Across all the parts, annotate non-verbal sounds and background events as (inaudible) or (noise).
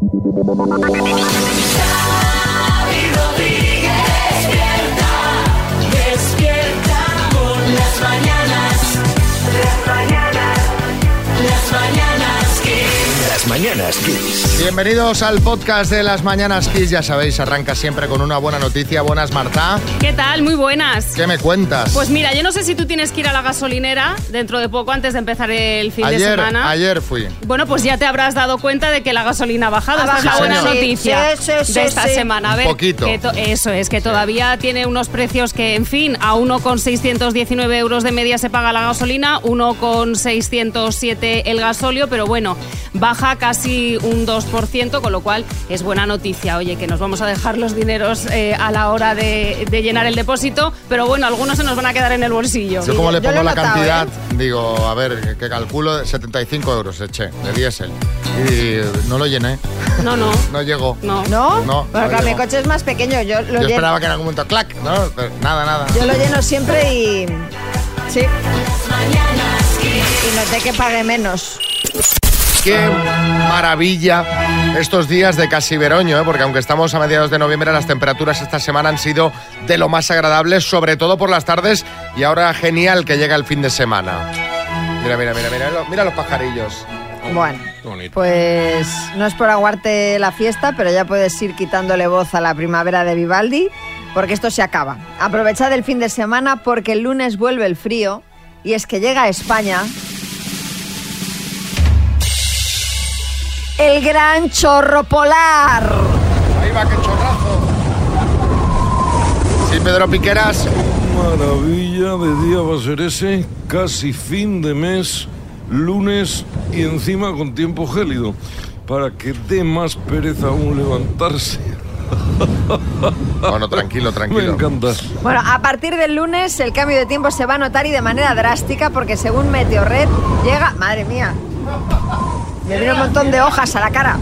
Xavi mañanas Kiss. Bienvenidos al podcast de las Mañanas Kiss. Ya sabéis, arranca siempre con una buena noticia. Buenas, Marta. ¿Qué tal? Muy buenas. ¿Qué me cuentas? Pues mira, yo no sé si tú tienes que ir a la gasolinera dentro de poco antes de empezar el fin de semana. ayer fui. Bueno, pues ya te habrás dado cuenta de que la gasolina ha bajado. Ha Esta es la buena sí. noticia Sí, sí, sí, de esta sí. semana. A Un ver, poquito. que to- eso es, que todavía tiene unos precios que, en fin, a 1,619 euros de media se paga la gasolina, 1,607 el gasóleo, pero bueno, baja casi un 2%, con lo cual es buena noticia. Oye, que nos vamos a dejar los dineros eh, a la hora de, de llenar el depósito, pero bueno, algunos se nos van a quedar en el bolsillo. Yo como le pongo la notado, cantidad, ¿eh? digo, a ver, que, calculo 75 euros eché de diésel. Y no lo llené, No, no. (laughs) no llegó. No. ¿No? No, Porque no mi coche es más pequeño. Yo lo, Yo lleno, esperaba que en algún momento, clac, ¿no? Pero nada, nada. yo lo lleno siempre y. Sí. Y noté que pague menos. Qué maravilla estos días de casi veroño, ¿eh? porque aunque estamos a mediados de noviembre, las temperaturas esta semana han sido de lo más agradables, sobre todo por las tardes, y ahora genial que llega el fin de semana. Mira, mira, mira, mira, lo- mira los pajarillos. Bueno, pues no es por aguarte la fiesta, pero ya puedes ir quitándole voz a la primavera de Vivaldi, porque esto se acaba. Aprovechad el fin de semana porque el lunes vuelve el frío y es que llega a España el gran chorro polar. Ahí va, qué chorrazo. Sí, Pedro Piqueras. Maravilla de día va a ser ese, casi fin de mes, lunes y encima con tiempo gélido, para que dé más pereza aún levantarse. Bueno, tranquilo, Me tranquilo. encanta. Bueno, a partir del lunes el cambio de tiempo se va a notar y de manera drástica porque según Meteorred llega... Madre mía, me viene un montón de hojas a la cara.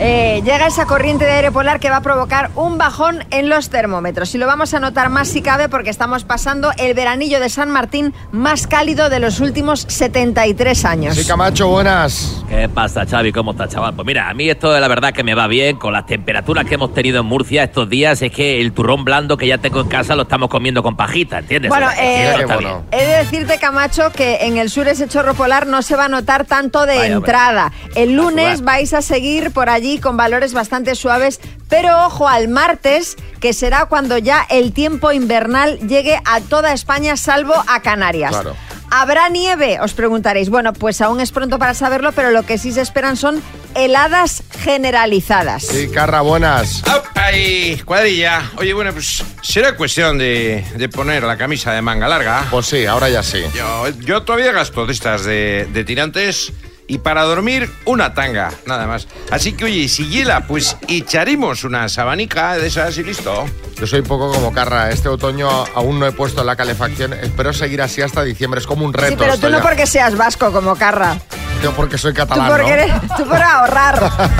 Eh, llega esa corriente de aire polar que va a provocar un bajón en los termómetros. Y lo vamos a notar más si cabe porque estamos pasando el veranillo de San Martín más cálido de los últimos 73 años. Sí, Camacho, buenas. ¿Qué pasa, Xavi? ¿Cómo estás, chaval? Pues mira, a mí esto de la verdad que me va bien. Con las temperaturas que hemos tenido en Murcia estos días, es que el turrón blando que ya tengo en casa lo estamos comiendo con pajita, ¿entiendes? Bueno, eh, bueno. He de decirte, Camacho, que en el sur ese chorro polar no se va a notar tanto de Vaya, entrada. El lunes vais a seguir por allí con valores bastante suaves, pero ojo al martes, que será cuando ya el tiempo invernal llegue a toda España, salvo a Canarias. Claro. ¿Habrá nieve? Os preguntaréis. Bueno, pues aún es pronto para saberlo, pero lo que sí se esperan son heladas generalizadas. Sí, Carra, buenas. ¡Ay, cuadrilla! Oye, bueno, pues será cuestión de, de poner la camisa de manga larga. Pues sí, ahora ya sí. Yo, yo todavía gasto de estas de, de tirantes y para dormir una tanga, nada más. Así que, oye, si hiela, pues echaremos una sabanica de esas y listo. Yo soy poco como Carra. Este otoño aún no he puesto la calefacción. Espero seguir así hasta diciembre. Es como un reto. Sí, pero tú no ya. porque seas vasco como Carra. Yo porque soy Tú, catalán, porque ¿no? eres, tú por ahorrar. (laughs)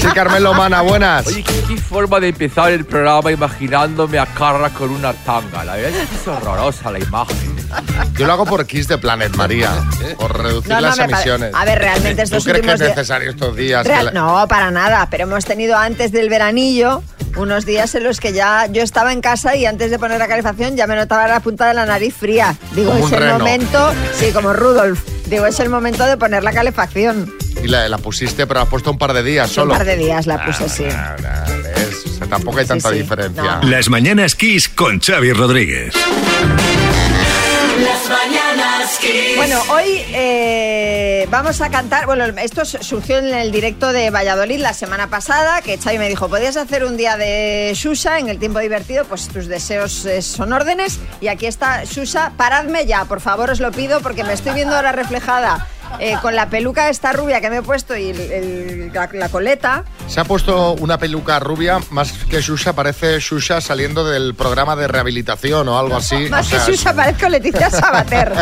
Sí, Carmelo Mana, buenas. Oye, ¿qué, qué forma de empezar el programa imaginándome a Carra con una tanga. La verdad es que es horrorosa la imagen. Yo lo hago por Kiss de Planet María. Por reducir No, no, las me pare- emisiones. A ver, realmente ¿Tú estos crees que es últimos días- necesario estos días? Real- la- No, para nada, pero hemos tenido antes del veranillo unos días en los que ya yo estaba en casa y antes de poner la calefacción ya me notaba la punta de la nariz fría. Digo, Como es un reno. momento, sí, como Rudolf, digo, es el momento de poner la calefacción. Y la, la pusiste, pero has puesto un par de días solo. Un par de días la puse, sí. Ah, ah. O sea, tampoco hay Sí, tanta sí. diferencia. No. Las mañanas Kiss con Xavi Rodríguez. Las mañanas Kiss. Bueno, hoy eh, vamos a cantar. Bueno, esto surgió en el directo de Valladolid la semana pasada, que Xavi me dijo, ¿podías hacer un día de Xusa en el tiempo divertido? Pues tus deseos eh, son órdenes. Y aquí está Xusa, paradme ya, por favor, os lo pido, porque me estoy viendo ahora reflejada eh, con la peluca esta rubia que me he puesto y la coleta. Se ha puesto una peluca rubia, más que Shusha, parece Shusha saliendo del programa de rehabilitación o algo así. Más O que Susa, parezco Leticia Sabater.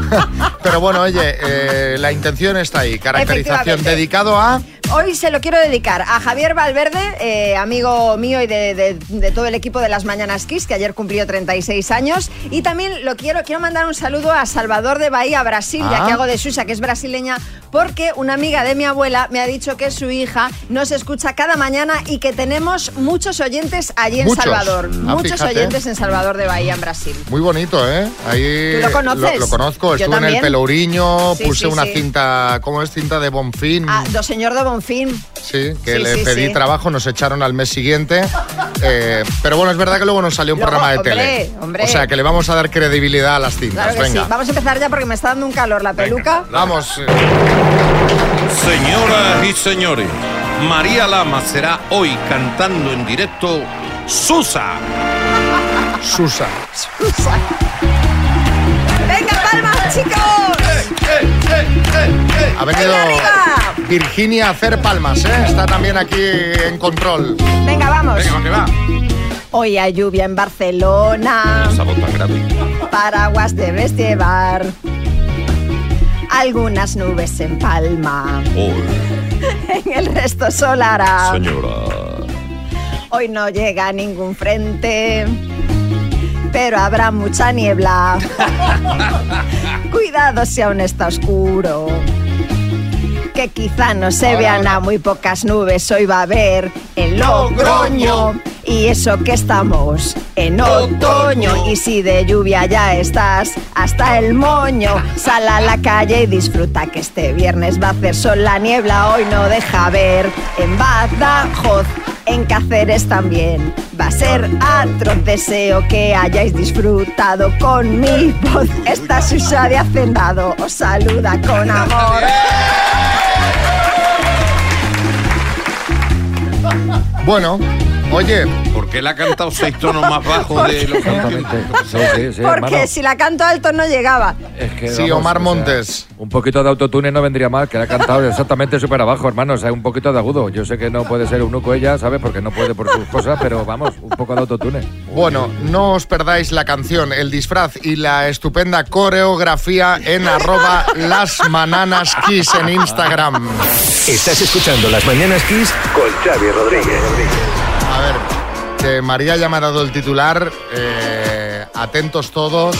(laughs) Pero bueno, oye, eh, la intención está ahí. Caracterización dedicado a... Hoy se lo quiero dedicar a Javier Valverde, eh, amigo mío y de, de- de todo el equipo de las Mañanas Kiss, que ayer cumplió 36 años. Y también lo quiero, quiero mandar un saludo a Salvador de Bahía, Brasil, ya Ah. que hago de Susa, que es brasileña, porque una amiga de mi abuela me ha dicho que su hija nos escucha cada mañana y que tenemos muchos oyentes allí en Muchos. Salvador. Ah, muchos fíjate. oyentes en Salvador de Bahía, en Brasil. Muy bonito, ¿eh? Ahí ¿Tú lo conoces? Lo, conozco, Yo estuve en el. Pelourinho, Sí, puse sí, una sí. cinta, ¿cómo es? Cinta de Bonfín. Ah, do señor de Bonfín. Sí, que Sí, le sí, pedí sí. trabajo, nos echaron al mes siguiente. Eh, pero bueno, es verdad que luego nos salió un Luego, programa de hombre, tele. hombre. O sea, que le vamos a dar credibilidad a las cintas. Claro que Venga. sí. Vamos a empezar ya porque me está dando un calor la peluca. Vamos. eh, Señoras y señores, María Lama será hoy cantando en directo Susa. Susa. ¡Venga, palmas, chicos! Ha venido ¡Venga, arriba! Virginia a hacer palmas, ¿eh? Está también aquí en control. Venga, vamos. Venga, ¿dónde va? Hoy hay lluvia en Barcelona. Tan grave. Paraguas debes llevar. Algunas nubes en Palma. (laughs) En el resto solará. señora. Hoy no llega ningún frente. Pero habrá mucha niebla. (laughs) Cuidado si aún está oscuro. Que quizá no se vean a muy pocas nubes. Hoy va a haber el Logroño. Y eso que estamos en otoño. Y si de lluvia ya estás hasta el moño, sal a la calle y disfruta que este viernes va a hacer sol. La niebla hoy no deja ver. En Badajoz, en Cáceres también. Va a ser atroz. Deseo que hayáis disfrutado con mi voz. Esta Susa de Hacendado os saluda con amor. Bueno, oye, ¿Por qué le ha cantado (laughs) seis tonos más bajos de lo que Exactamente. Sí, sí, sí, Porque hermano. si la canto alto no llegaba. Es que, Sí, vamos, Omar o sea, Montes. un poquito de autotune no vendría mal, que le ha cantado exactamente súper abajo, hermano. O sea, un poquito de agudo. Yo sé que no puede ser eunuco ella, ¿sabes? Porque no puede por sus cosas, pero vamos, un poco de autotune. bueno, no os perdáis la canción, el disfraz y la estupenda coreografía en arroba las mananas kiss en Instagram. Estás escuchando Las Mañanas Kiss con Xavi Rodríguez. Que María ya me ha dado el titular. eh, atentos todos.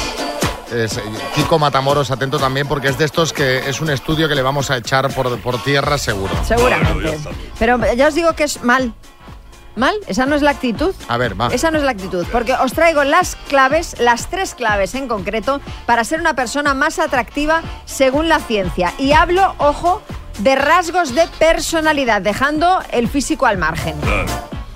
Es, eh, Kiko Matamoros, atento también, porque es de estos que es un estudio que le vamos a echar por, por tierra seguro. Seguramente. Pero ya os digo que es mal. ¿Mal? Esa no es la actitud. A ver, va. Esa no es la actitud, porque os traigo las claves, las tres claves en concreto, para ser una persona más atractiva según la ciencia. Y hablo, ojo, de rasgos de personalidad, dejando el físico al margen. Claro,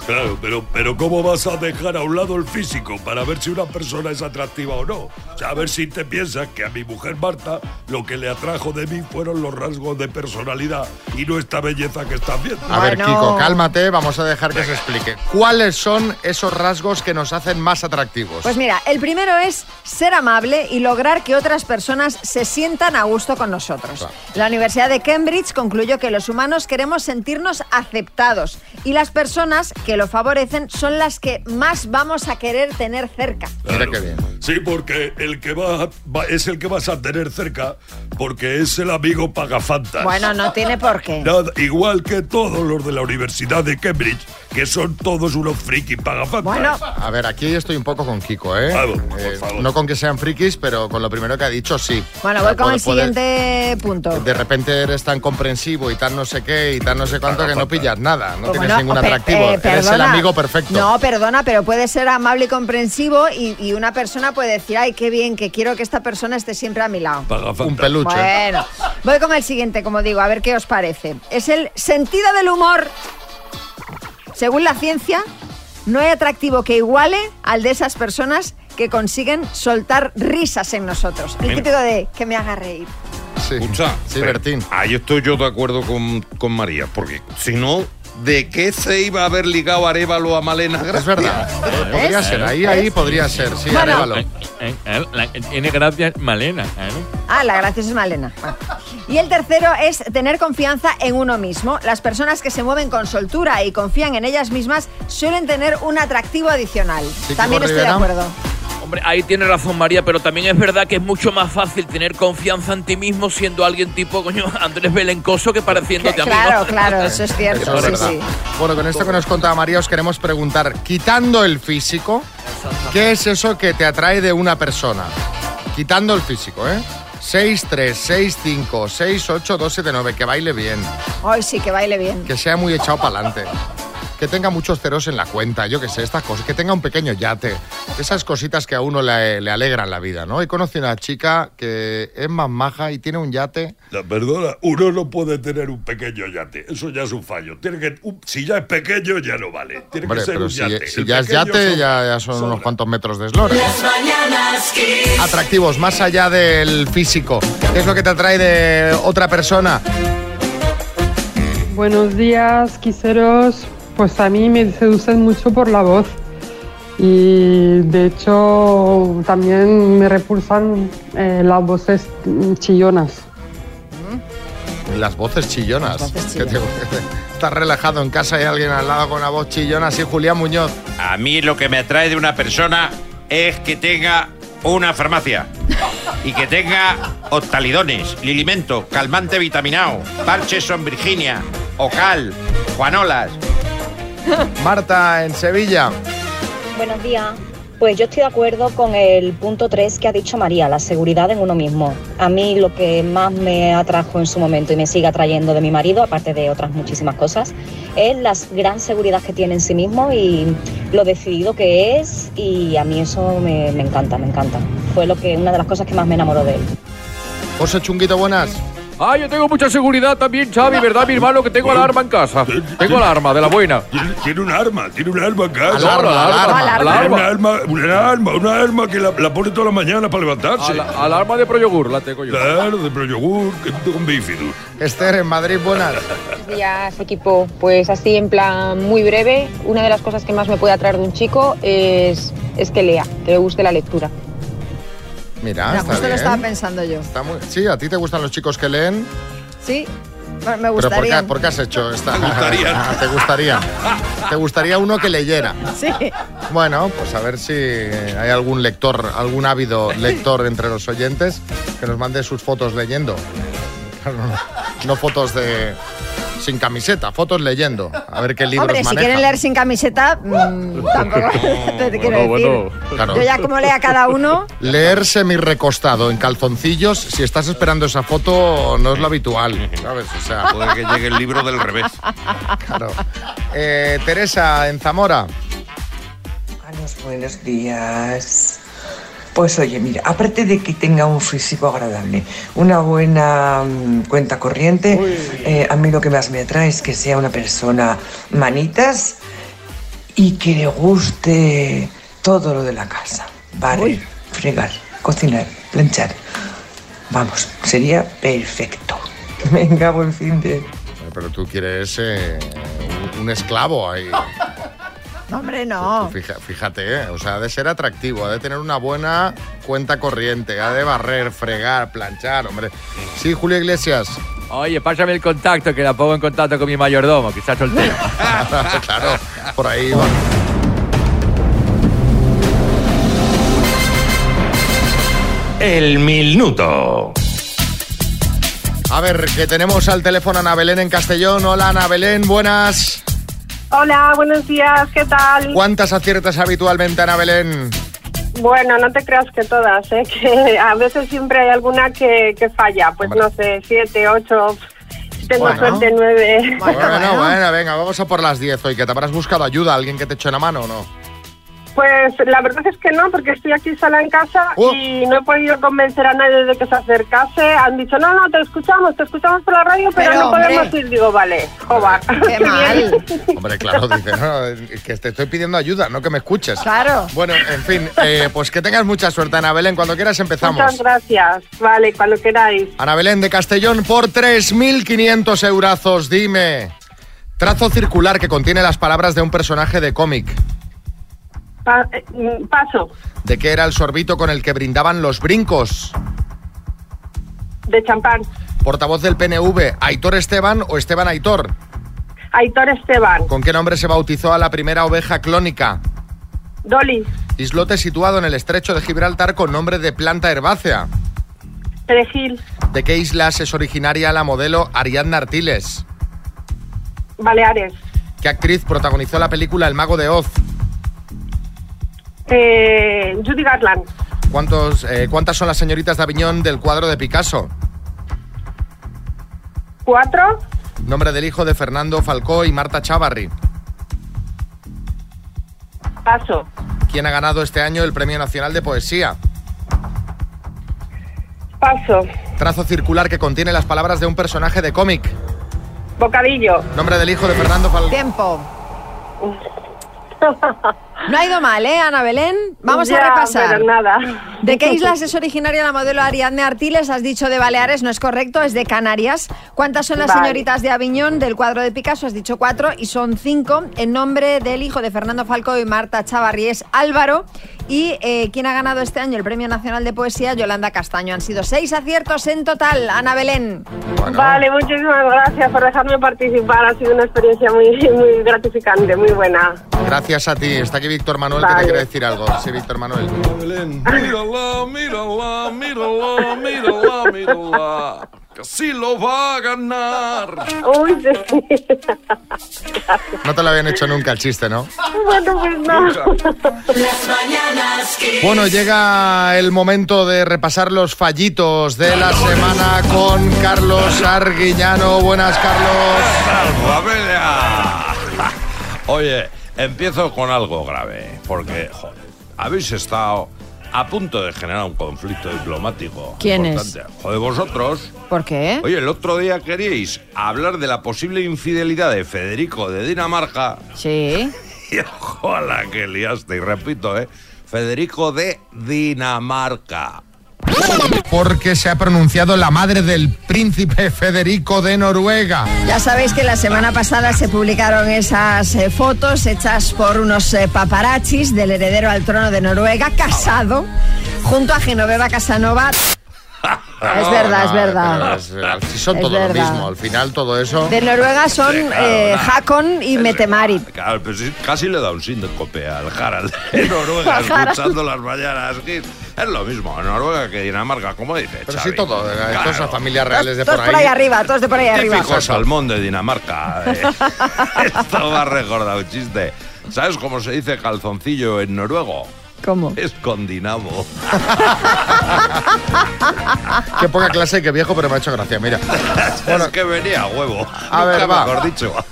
claro, pero, pero ¿cómo vas a dejar a un lado el físico para ver si una persona es atractiva o no? O sea, a ver si te piensas que a mi mujer Marta lo que le atrajo de mí fueron los rasgos de personalidad y no esta belleza que estás viendo. A ver, Bueno. Kiko, cálmate, vamos a dejar que se explique. ¿Cuáles son esos rasgos que nos hacen más atractivos? Pues mira, el primero es ser amable y lograr que otras personas se sientan a gusto con nosotros. La Universidad de Cambridge concluyó que los humanos queremos sentirnos aceptados y las personas que lo favorecen son las que más vamos a querer tener cerca. Mira qué bien. Sí, porque el que va, va- es el que vas a tener cerca porque es el amigo pagafantas. Bueno, no tiene por qué. Nada, igual que todos los de la Universidad de Cambridge, que son todos unos friki pagafantas. Bueno, A ver, aquí estoy un poco con Kiko, ¿eh? Vamos, por Eh, favor. no con que sean frikis, pero con lo primero que ha dicho, sí. bueno, O sea, voy con el siguiente punto. De repente eres tan comprensivo y tan no sé qué y tan no sé cuánto que no pillas nada, no Pues tienes bueno, ningún atractivo. eh, eres el perdona. amigo perfecto. No, perdona, pero puede ser amable y comprensivo y, y una persona puede decir, ay, qué bien, que quiero que esta persona esté siempre a mi lado. Pagafantas. Un peluche. Bueno, voy con el siguiente, como digo, a ver qué os parece. Es el sentido del humor. Según la ciencia, no hay atractivo que iguale al de esas personas que consiguen soltar risas en nosotros. El Mira. típico de que me haga reír. sí. Escucha, Sí, Bertín. Ahí estoy yo de acuerdo con, con María, porque si no, ¿de qué se iba a haber ligado Arevalo a Malena Gracia? Es verdad. Podría ser, ahí, ahí podría ser, sí, Bueno. Arévalo. Tiene gracias Malena. Ah, la graciosa es Malena. Bueno. Y el tercero es tener confianza en uno mismo. Las personas que se mueven con soltura y confían en ellas mismas suelen tener un atractivo adicional. También estoy de acuerdo. Hombre, ahí tiene razón María, pero también es verdad que es mucho más fácil tener confianza en ti mismo siendo alguien tipo, coño, (laughs) Andrés Belencoso que pareciéndote a mí. Claro, claro, eso es (laughs) cierto. Eso es sí, verdad. sí. Bueno, con esto que nos contaba María, os queremos preguntar, quitando el físico, ¿qué es eso que te atrae de una persona? Quitando el físico, ¿eh? 6, 3, 6, 5, 6, 8, 2, 7, 9, que baile bien, Hoy sí, que baile bien. que sea muy echado para adelante, que tenga muchos ceros en la cuenta, yo qué sé, estas cosas, que tenga un pequeño yate, esas cositas que a uno le, le alegran la vida, ¿no? He conocido a una chica que es más maja y tiene un yate. La perdona, uno no puede tener un pequeño yate. Eso ya es un fallo. Tiene que, un- si ya es pequeño, ya no vale. Tiene Hombre, que ser pero un si, yate. si ya es yate, son- ya, ya son sobra. unos cuantos metros de eslora. Las mañanas Kiss. atractivos, más allá del físico. ¿Qué es lo que te atrae de otra persona? Buenos días, quiseros. Pues a mí me seducen mucho por la voz. Y de hecho también me repulsan eh, las voces mm, chillonas. Las voces chillonas. Las voces ¿Qué te- Estás relajado en casa y hay alguien al lado con una voz chillona, así Julián Muñoz. A mí lo que me atrae de una persona es que tenga una farmacia y que tenga octalidones, lilimento, calmante vitaminado, parches son Virginia, ocal, juanolas. Marta, en Sevilla. Buenos días. Pues yo estoy de acuerdo con el punto 3 que ha dicho María, la seguridad en uno mismo. A mí lo que más me atrajo en su momento y me sigue atrayendo de mi marido, aparte de otras muchísimas cosas, es la gran seguridad que tiene en sí mismo y lo decidido que es y a mí eso me, me encanta, me encanta. Fue lo que una de las cosas que más me enamoró de él. José Chunguito, buenas. Ah, yo tengo mucha seguridad también, Xavi, ¿verdad, mi hermano? Que tengo alarma en casa. Tengo alarma, de la buena. Tiene, un arma, tiene un arma en casa. Alarma, alarma, alarma. Una arma, una arma, una arma que la, la pone toda la mañana para levantarse. Ala- alarma de Proyogur, la tengo yo. Claro, de Proyogur, que con bífido. Esther, en Madrid, buenas. Buenos días, equipo. Pues así en plan muy breve, una de las cosas que más me puede atraer de un chico es, es que lea, que le guste la lectura. Mira, Mira, está justo lo estaba pensando yo. Está muy- Sí, ¿a ti te gustan los chicos que leen? Sí, me ¿Pero por gustaría. qué, por qué has hecho esta? (laughs) Te gustaría. (laughs) Ah, te gustaría. Te gustaría uno que leyera. Sí. Bueno, pues a ver si hay algún lector, algún ávido lector entre los oyentes que nos mande sus fotos leyendo. (laughs) Claro, no, no fotos de sin camiseta, fotos leyendo. A ver qué libros Hombre, si quieren leer sin camiseta, mm, (laughs) tampoco (laughs) te quiero Bueno, decir. Claro. Yo ya como lea cada uno, Leer semi-recostado en calzoncillos, si estás esperando esa foto, no es lo habitual, ¿sabes? O sea, Puede que llegue el libro del revés. claro. Eh, Teresa, en Zamora. Buenos, buenos días. Pues oye, mira, aparte de que tenga un físico agradable, una buena mm, cuenta corriente, eh, a mí lo que más me atrae es que sea una persona manitas y que le guste todo lo de la casa. Barrer, fregar, cocinar, planchar. Vamos, sería perfecto. (laughs) Venga, buen fin de... Pero tú quieres eh, un, un esclavo ahí. (laughs) no, hombre, no. Fija- Fíjate, ¿eh? o sea, ha de ser atractivo, ha de tener una buena cuenta corriente, ha de barrer, fregar, planchar, hombre. Sí, Julio Iglesias. Oye, pásame el contacto, que la pongo en contacto con mi mayordomo, que está soltero. (laughs) claro, por ahí va. El minuto. A ver, que tenemos al teléfono a Ana Belén en Castellón. Hola, Ana Belén, buenas. Hola, buenos días, ¿qué tal? ¿Cuántas aciertas habitualmente, Ana Belén? Bueno, no te creas que todas, ¿eh? (laughs) que a veces siempre hay alguna que, que falla, pues no sé, siete, ocho, tengo Bueno. suerte nueve. Bueno, bueno. bueno, venga, vamos a por las 10 hoy, que te habrás buscado ayuda, alguien que te eche una mano o no. Pues la verdad es que no, porque estoy aquí sola en casa Oh. y no he podido convencer a nadie de que se acercase. Han dicho, no, no, te escuchamos, te escuchamos por la radio, pero, Pero, no podemos ir. Digo, vale, joder. Qué (laughs) mal. (laughs) Hombre, claro, dice, no, es que te estoy pidiendo ayuda, no que me escuches. Claro. Bueno, en fin, eh, pues que tengas mucha suerte, Ana Belén. Cuando quieras empezamos. Muchas gracias. Vale, cuando queráis. Ana Belén de Castellón por 3.500 eurazos. Dime. Trazo circular que contiene las palabras de un personaje de cómic. Pa- eh, paso, ¿De qué era el sorbito con el que brindaban los brincos? de champán. Portavoz del PNV, Aitor Esteban o Esteban Aitor. Aitor Esteban. ¿Con qué nombre se bautizó a la primera oveja clónica? Dolly. Islote situado en el estrecho de Gibraltar con nombre de planta herbácea. Perejil. ¿De qué islas es originaria la modelo Ariadna Artiles? Baleares. ¿Qué actriz protagonizó la película El Mago de Oz? Eh, Judy Garland. ¿Cuántos, eh, ¿Cuántas son las señoritas de Aviñón del cuadro de Picasso? Cuatro. Nombre del hijo de Fernando Falcó y Marta Chavarri. Paso. ¿Quién ha ganado este año el Premio Nacional de Poesía? Paso. Trazo circular que contiene las palabras de un personaje de cómic. Bocadillo. Nombre del hijo de Fernando Falcó. Tiempo. (laughs) No ha ido mal, ¿eh, Ana Belén? Vamos Ya, a repasar. pero nada. ¿De qué islas es originaria la modelo Ariadne Artiles? Has dicho de Baleares, no es correcto, es de Canarias. ¿Cuántas son las Vale. señoritas de Aviñón del cuadro de Picasso? Has dicho cuatro y son cinco. En nombre del hijo de Fernando Falcó y Marta Chavarri es Álvaro. Y eh, ¿quién ha ganado este año el Premio Nacional de Poesía? Yolanda Castaño. Han sido seis aciertos en total. Ana Belén. Vale, muchísimas gracias por dejarme participar. Ha sido una experiencia muy, muy gratificante, muy buena. Gracias a ti. Está aquí Víctor Manuel que Vale. te quiere decir algo. Sí, Víctor Manuel. Belén, mírala, mírala, mírala, mírala, mírala. Que sí lo va a ganar. Uy, sí. No te lo habían hecho nunca el chiste, ¿no? bueno, pues no. Las mañanas Kiss. Bueno, llega el momento de repasar los fallitos de la semana con Carlos Arguiñano. Buenas, Carlos. familia! Oye, empiezo con algo grave, porque, joder, habéis estado a punto de generar un conflicto diplomático. ¿Quién es? importante. Joder, vosotros. ¿Por qué? Oye, el otro día queríais hablar de la posible infidelidad de Federico de Dinamarca. Sí. (laughs) Y ojo a la que liaste, y repito, ¿eh? Federico de Dinamarca. Porque se ha pronunciado la madre del príncipe Federico de Noruega. Ya sabéis que la semana pasada se publicaron esas eh, fotos hechas por unos eh, paparazzis del heredero al trono de Noruega, casado, junto a Genoveva Casanova. Es verdad, es verdad. pero es- sí son Es todo lo verdad. mismo. Al final todo eso... De Noruega son Sí, claro, eh. Hakon y Metemarit. Claro, pues sí, casi le da un síncope al Harald de Noruega (laughs) escuchando las mañanas. Es lo mismo Noruega que Dinamarca, como dice Pero Xavi. sí todo, eh, Claro. todas las familias reales de Todos por por ahí ahí. arriba, todos de por ahí arriba. Típico salmón de Dinamarca. eh. (laughs) Esto me ha recordado un chiste. ¿Sabes cómo se dice calzoncillo en noruego? ¿Cómo? Es con dinamo. (laughs) Qué poca clase y qué viejo, pero me ha hecho gracia. Mira. (laughs) es que venía a huevo. A ver, Nunca va. mejor dicho. (laughs)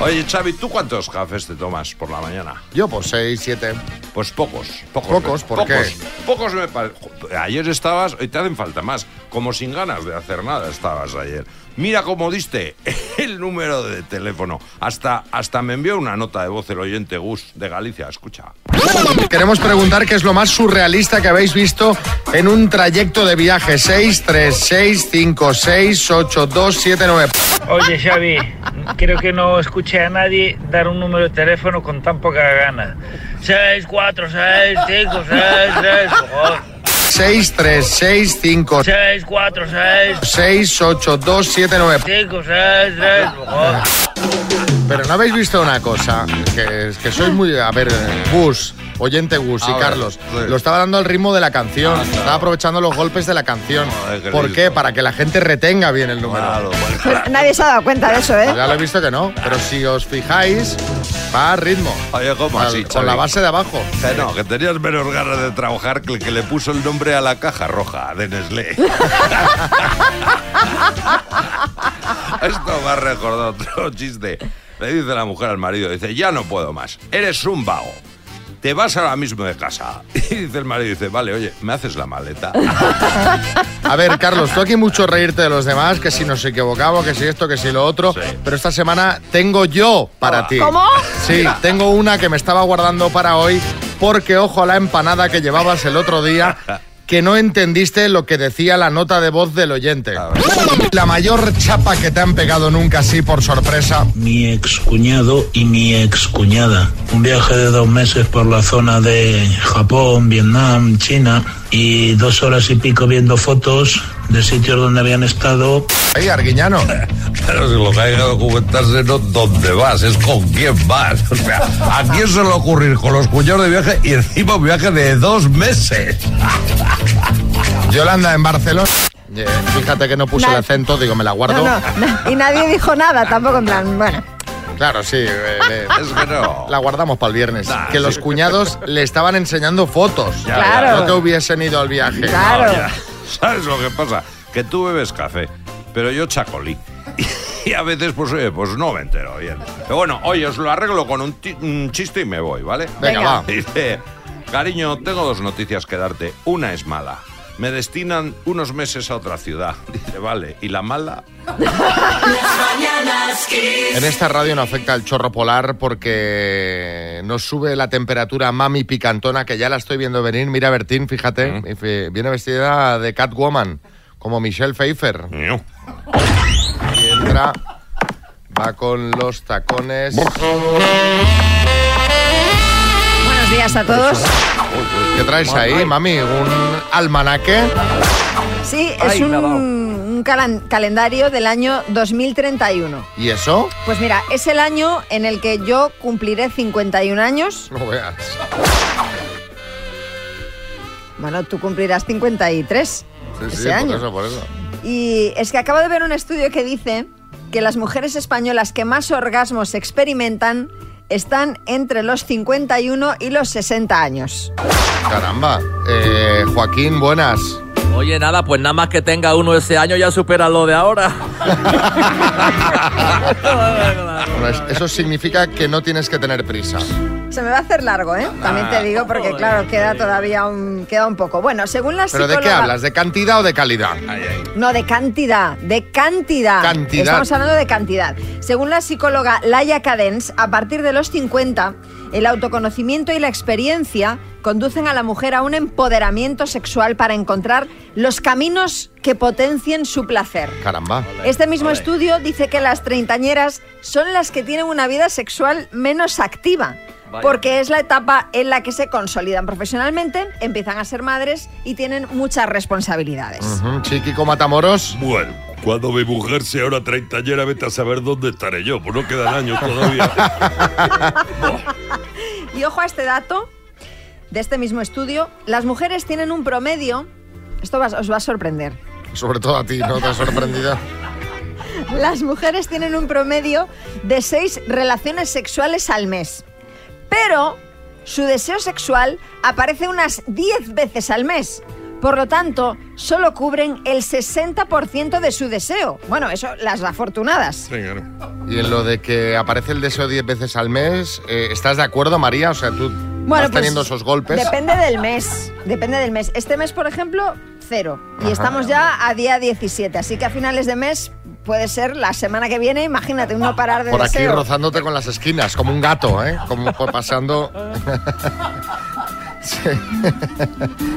Oye, Xavi, ¿tú cuántos cafés te tomas por la mañana? Yo, pues seis, siete. Pues pocos, pocos. Pocos, me- ¿por pocos, qué? Pocos me parece. Ayer estabas, hoy te hacen falta más. Como sin ganas de hacer nada estabas ayer. Mira cómo diste (laughs) el número de teléfono. Hasta, hasta me envió una nota de voz el oyente Gus de Galicia. Escucha. Queremos preguntar qué es lo más surrealista que habéis visto en un trayecto de viaje. 6, 3, 6, 5, 6, 8, 2, 7, 9. Oye, Xavi, creo que no escuché a nadie dar un número de teléfono con tan poca gana. 6, 4, 6, 5, 6, 6, 6, 3, 6, 5, 6, 4, 6, 6, 8, 2, 7, 9. 5, 6, 3, Pero no habéis visto una cosa, que, es que sois muy... A ver, Gus, oyente Gus y Carlos, sí. lo estaba dando al ritmo de la canción, estaba aprovechando los golpes de la canción. qué ¿Por qué? Para que la gente retenga bien el número. (laughs) Nadie se ha dado cuenta de eso, ¿eh? Ya lo he visto que no, pero si os fijáis, va a ritmo. Oye, ¿cómo Al- así, Con la base de abajo. Que no, que tenías menos ganas de trabajar que el que le puso el nombre a la caja roja de Nestlé. (laughs) Esto me ha recordado otro chiste. le dice la mujer al marido, dice, ya no puedo más, eres un vago. Te vas ahora mismo de casa. (laughs) Y dice el marido, dice, vale, oye, ¿me haces la maleta? (laughs) A ver, Carlos, tú aquí mucho reírte de los demás, que si nos equivocamos, que si esto, que si lo otro. Pero esta semana tengo yo para ti. ¿Cómo? Sí, tengo una que me estaba guardando para hoy, porque ojo a la empanada que llevabas el otro día, (laughs) que no entendiste lo que decía la nota de voz del oyente. La mayor chapa que te han pegado nunca así por sorpresa. Mi ex cuñado y mi ex cuñada. Un viaje de dos meses por la zona de Japón, Vietnam, China y dos horas y pico viendo fotos de sitios donde habían estado. Ahí, Arguiñano. (laughs) Pero si lo que hay que documentarse no dónde vas, es con quién vas. O sea, ¿a quién se le va a ocurrir con los cuñados de viaje y encima un viaje de dos meses? Yolanda en Barcelona. Eh, Fíjate que no puse el acento, digo, me la guardo. No, no, y nadie dijo nada, tampoco en plan, bueno. Claro, sí. eh, eh, (laughs) Es que no. La guardamos para el viernes. Nah, que los cuñados le estaban enseñando fotos. Ya, Claro. No que hubiesen ido al viaje. Claro. No. (laughs) ¿Sabes lo que pasa? Que tú bebes café, pero yo chacolí. (laughs) Y a veces, pues, oye, pues no me entero bien. Pero bueno, oye, os lo arreglo con un, chiste y me voy, ¿vale? Venga, Venga. va. Dice, cariño, tengo dos noticias que darte. Una es mala. Me destinan unos meses a otra ciudad. (laughs) Dice, vale. ¿Y la mala? Las mañanas Kiss. En esta radio no afecta el chorro polar porque nos sube la temperatura mami picantona, que ya la estoy viendo venir. Mira, Bertín, fíjate, fi- viene vestida de Catwoman, como Michelle Pfeiffer. Va con los tacones. Buenos días a todos. ¿Qué traes ahí, mami? ¿Un almanaque? Sí, es un, un calan- calendario del año 2031. ¿Y eso? Pues mira, es el año en el que yo cumpliré 51 años. No veas. Bueno, tú cumplirás 53 Sí, ese sí, por eso, por eso. Y es que acabo de ver un estudio que dice que las mujeres españolas que más orgasmos experimentan están entre los 51 y los 60 años. Caramba. Eh, Joaquín, buenas. Oye, nada, pues nada más que tenga uno ese año ya supera lo de ahora. (laughs) Bueno, eso significa que no tienes que tener prisa. Se me va a hacer largo, ¿eh? También te digo, porque claro, queda todavía un, queda un poco. Bueno, según la ¿Pero de qué hablas? ¿De cantidad o de calidad? No, de cantidad, de cantidad. Cantidad. Estamos hablando de cantidad. Según la psicóloga Laia Cadens, a partir de los 50, el autoconocimiento y la experiencia conducen a la mujer a un empoderamiento sexual para encontrar los caminos que potencien su placer. Caramba. Este mismo estudio dice que las treintañeras son las que tienen una vida sexual menos activa. Vaya. Porque es la etapa en la que se consolidan profesionalmente, empiezan a ser madres y tienen muchas responsabilidades. Chiquico Matamoros. Bueno, cuando mi mujer sea ahora treintañera, vete a saber dónde estaré yo, pues no quedan años todavía. (laughs) Y ojo a este dato de este mismo estudio, las mujeres tienen un promedio, esto va- os va a sorprender, Sobre todo a ti, ¿no te ha sorprendido? (laughs) las mujeres tienen un promedio de seis relaciones sexuales al mes, pero su deseo sexual aparece unas 10 veces al mes. Por lo tanto, solo cubren el 60% de su deseo. Bueno, eso las afortunadas. Y en lo de que aparece el deseo 10 veces al mes, eh, ¿estás de acuerdo, María? O sea, tú Bueno, vas pues, teniendo esos golpes. Depende del mes. Depende del mes. Este mes, por ejemplo, cero. Y Ajá. estamos ya a día 17. Así que a finales de mes puede ser la semana que viene. Imagínate, un no parar de Por aquí deseo. rozándote con las esquinas, como un gato, ¿eh? Como pasando. (laughs) sí. (laughs)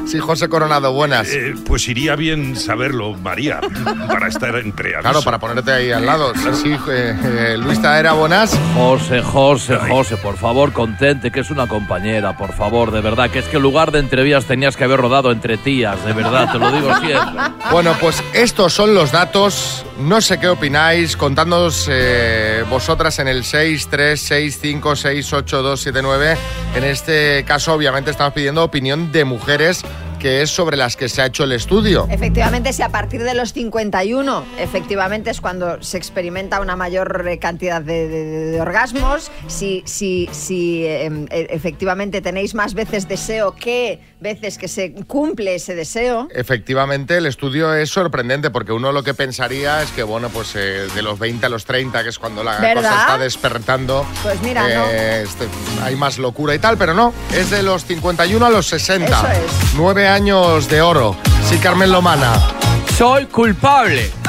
Sí, José Coronado, buenas. Eh, pues iría bien saberlo, María, para estar entre aviso. Claro, para ponerte ahí al lado. Sí, sí, eh, eh, Luis Taera, buenas. José, José, José, por favor, contente, que es una compañera, por favor, de verdad, que es que en lugar de entrevías tenías que haber rodado entre tías, de verdad, te lo digo siempre. (laughs) Bueno, pues estos son los datos. No sé qué opináis. Contándonos eh, vosotras en el 636568279. En este caso, obviamente, estamos pidiendo opinión de mujeres, que es sobre las que se ha hecho el estudio. Efectivamente, si a partir de los 51, efectivamente es cuando se experimenta una mayor eh, cantidad de, orgasmos, si, si, si eh, eh, efectivamente tenéis más veces deseo que veces que se cumple ese deseo. Efectivamente, el estudio es sorprendente porque uno lo que pensaría es que, bueno, pues eh, de los 20 a los 30, que es cuando la ¿Verdad? cosa está despertando, Pues mira, no. eh, este, hay más locura y tal, pero no, es de los 51 a los 60. Eso es. Nueve años de oro. Sí, Carmen Lomana. Soy culpable. (laughs)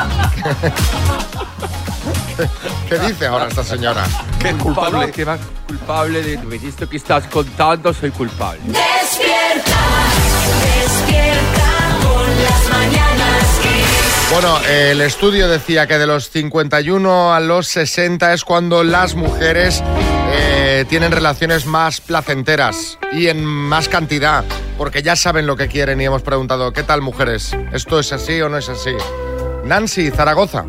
¿Qué dice ahora esta señora? ¿Qué culpable? ¿Qué más culpable de esto que estás contando? Soy culpable. Bueno, el estudio decía que de los 51 a los 60 es cuando las mujeres eh, tienen relaciones más placenteras y en más cantidad, porque ya saben lo que quieren y hemos preguntado, ¿qué tal mujeres? ¿Esto es así o no es así? Nancy, Zaragoza.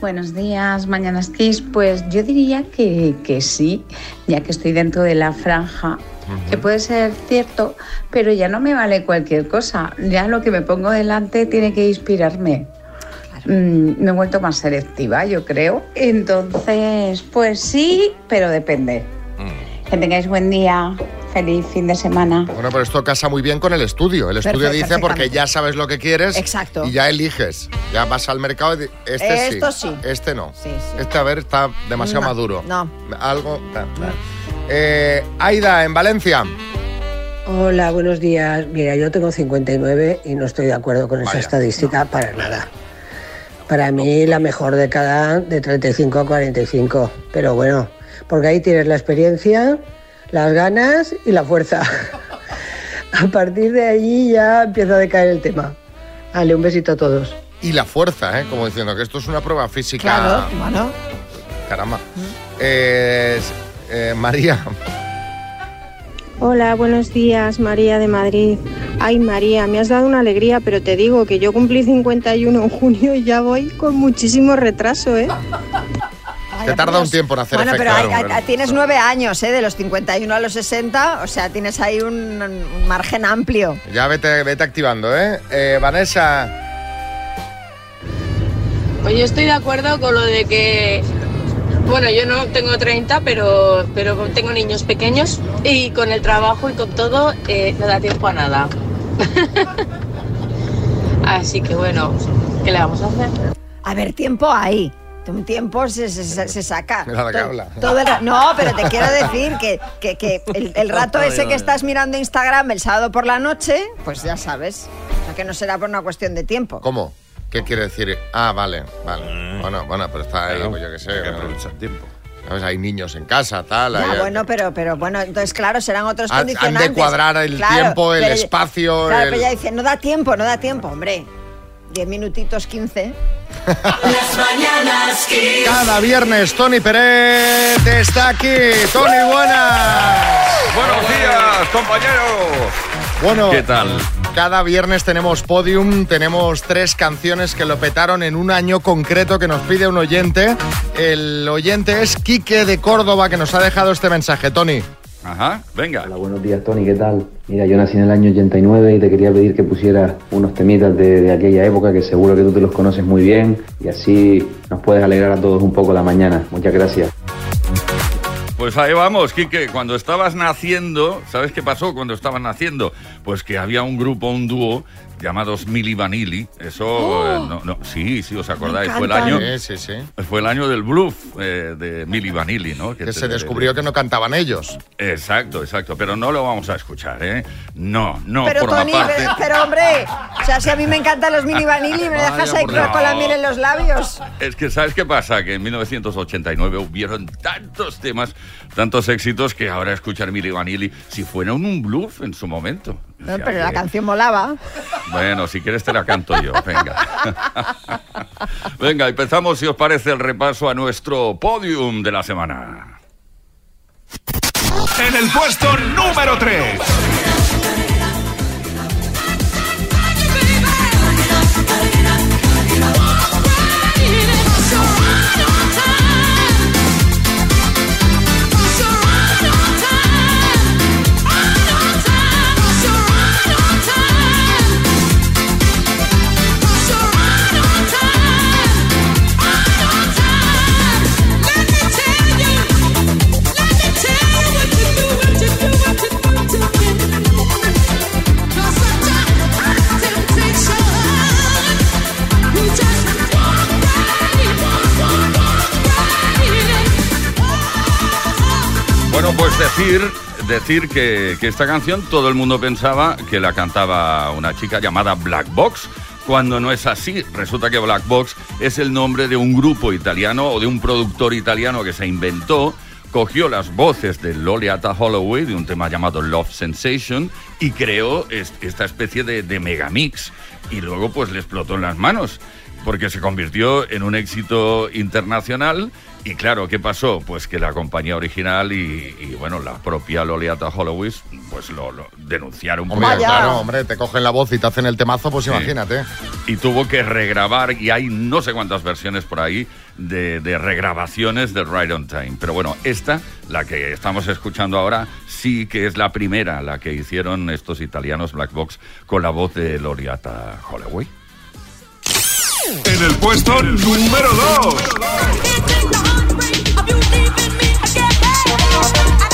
Buenos días, Mañanas Kiss. Pues yo diría que, que sí, ya que estoy dentro de la franja, que puede ser cierto, pero ya no me vale cualquier cosa. Ya lo que me pongo delante tiene que inspirarme. Mm, me he vuelto más selectiva, yo creo. Entonces, pues sí, pero depende. Que tengáis buen día, feliz fin de semana. Bueno, pero esto casa muy bien con el estudio. El estudio Perfe- dice porque ya sabes lo que quieres Exacto. y ya eliges. Ya vas al mercado y este Esto sí, sí. este no. Sí, sí. Este, a ver, está demasiado No, maduro. No. Algo... ta, ta. Eh, Aida, en Valencia. Hola, buenos días. Mira, yo tengo 59 y no estoy de acuerdo con esa estadística para nada. Para mí la mejor década de 35 a 45. Pero bueno, porque ahí tienes la experiencia, las ganas y la fuerza. (laughs) a partir de allí ya empieza a decaer el tema. Vale, un besito a todos. Y la fuerza, ¿eh? Como diciendo que esto es una prueba física. Claro, bueno. Caramba. Eh, eh, María. Hola, buenos días, María de Madrid. Ay, María, me has dado una alegría, pero te digo que yo cumplí 51 en junio y ya voy con muchísimo retraso, ¿eh? Te tarda un tiempo en hacer Bueno, efecto. pero hay- hay- tienes nueve años, ¿eh? De los 51 a los 60, o sea, tienes ahí un, un margen amplio. Ya vete, vete activando, ¿eh? Eh, Vanessa. Pues yo estoy de acuerdo con lo de que, bueno, yo no tengo 30, pero, pero tengo niños pequeños y con el trabajo y con todo eh, no da tiempo a nada. (laughs) Así que bueno, ¿qué le vamos a hacer? A ver, tiempo hay. Un tiempo se, se- se- saca. Mira (laughs) la que Todo- habla. todo el no, pero te quiero decir que, que- que el, el (laughs) rato ese que estás mirando Instagram el sábado por la noche, pues ya sabes. O sea, que no será por una cuestión de tiempo. ¿Cómo? ¿Qué quiere decir? Ah, vale, vale. Bueno, bueno, pero está ahí, pues yo qué sé. hay que aprovechar tiempo. ¿Sabes? Hay niños en casa, tal. Ya, hay- bueno, pero, pero bueno, entonces claro, serán otros Han- han de condicionantes. cuadrar el Claro, tiempo, el pero- espacio, Claro, el- pero ya dice, no da tiempo, no da tiempo, hombre. Diez minutitos, quince. (laughs) Las mañanas Kiss. Cada viernes Tony Pérez está aquí. Tony, buenas. Buenos días, compañeros. Bueno, ¿Qué tal? Cada viernes tenemos podium, tenemos tres canciones que lo petaron en un año concreto que nos pide un oyente. El oyente es Quique de Córdoba que nos ha dejado este mensaje. Tony. Ajá, venga. Hola, buenos días, Tony, ¿qué tal? Mira, yo nací en el año 89 y te quería pedir que pusieras unos temitas de, de aquella época que seguro que tú te los conoces muy bien y así nos puedes alegrar a todos un poco la mañana. Muchas gracias. Pues ahí vamos, Quique. Cuando estabas naciendo, ¿sabes qué pasó cuando estabas naciendo? Pues que había un grupo, un dúo llamados Mili Vanilli. Eso, Oh. eh, no, no, sí, sí, os acordáis. Fue el año, Sí, sí, sí. fue el año del bluff eh, de Mili Vanilli, ¿no? Que se descubrió que no cantaban ellos. Exacto, exacto. Pero no lo vamos a escuchar, ¿eh? No, no, pero forma Tony, parte. pero, pero, hombre, o sea, si a mí me encantan los mini vanilli, me (laughs) dejas ahí por con la miel en los labios. Es que, ¿sabes qué pasa? Que en 1989 hubieron tantos temas, tantos éxitos, que ahora escuchar Mili Vanilli, si fuera un bluff en su momento. No, pero la canción molaba. Bueno, si quieres te la canto yo, venga. (laughs) venga, empezamos, si os parece, el repaso a nuestro podium de la semana. En el puesto número 3. Decir que, esta canción todo el mundo pensaba que la cantaba una chica llamada Black Box, cuando no es así. Resulta que Black Box es el nombre de un grupo italiano o de un productor italiano que se inventó, cogió las voces de Loliata Holloway de un tema llamado Love Sensation y creó es- esta especie de, de megamix. Y luego pues le explotó en las manos porque se convirtió en un éxito internacional. Y claro, ¿qué pasó? Pues que la compañía original y, y, bueno, la propia Loliata Holloway, pues lo, lo denunciaron. por Hombre, eso. claro, hombre, te cogen la voz y te hacen el temazo, pues Sí. imagínate. Y tuvo que regrabar, y hay no sé cuántas versiones por ahí de, de regrabaciones de Right on Time. Pero bueno, esta, la que estamos escuchando ahora, sí que es la primera, la que hicieron estos italianos Black Box con la voz de Loriata Holloway. En el puesto número 2. Bueno, pues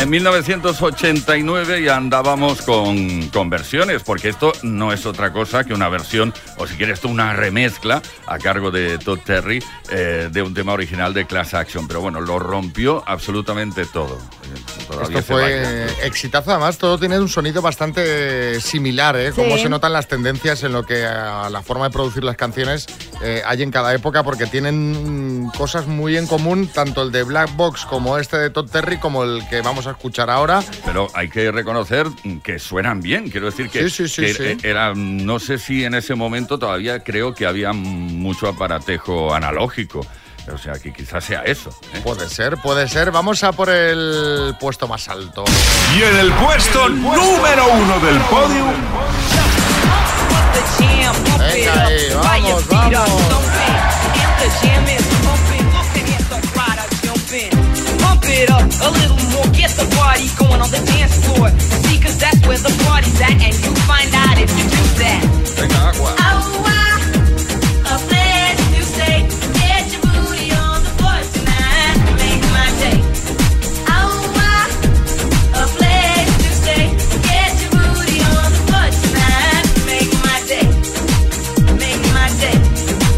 en 1989 ya andábamos con, versiones, porque esto no es otra cosa que una versión, o si quieres tú, una remezcla a cargo de Todd Terry eh, de un tema original de Class Action. Pero bueno, lo rompió absolutamente todo. Eh, todavía Esto fue exitazo, además todo tiene un sonido bastante similar, ¿eh? Cómo se notan las tendencias en lo que a la forma de producir las canciones eh, hay en cada época, porque tienen cosas muy en común, tanto el de Black Box como este de Todd Terry, como el que vamos a escuchar ahora. Pero hay que reconocer que suenan bien. Quiero decir que, Sí, sí, sí, que sí. era, no sé si en ese momento todavía creo que había mucho aparatejo analógico. O sea, que quizás sea eso. ¿eh? Puede ser, puede ser. Vamos a por el puesto más alto. Y en el puesto número 1 del podio. Venga ahí, vamos, vamos. Pump it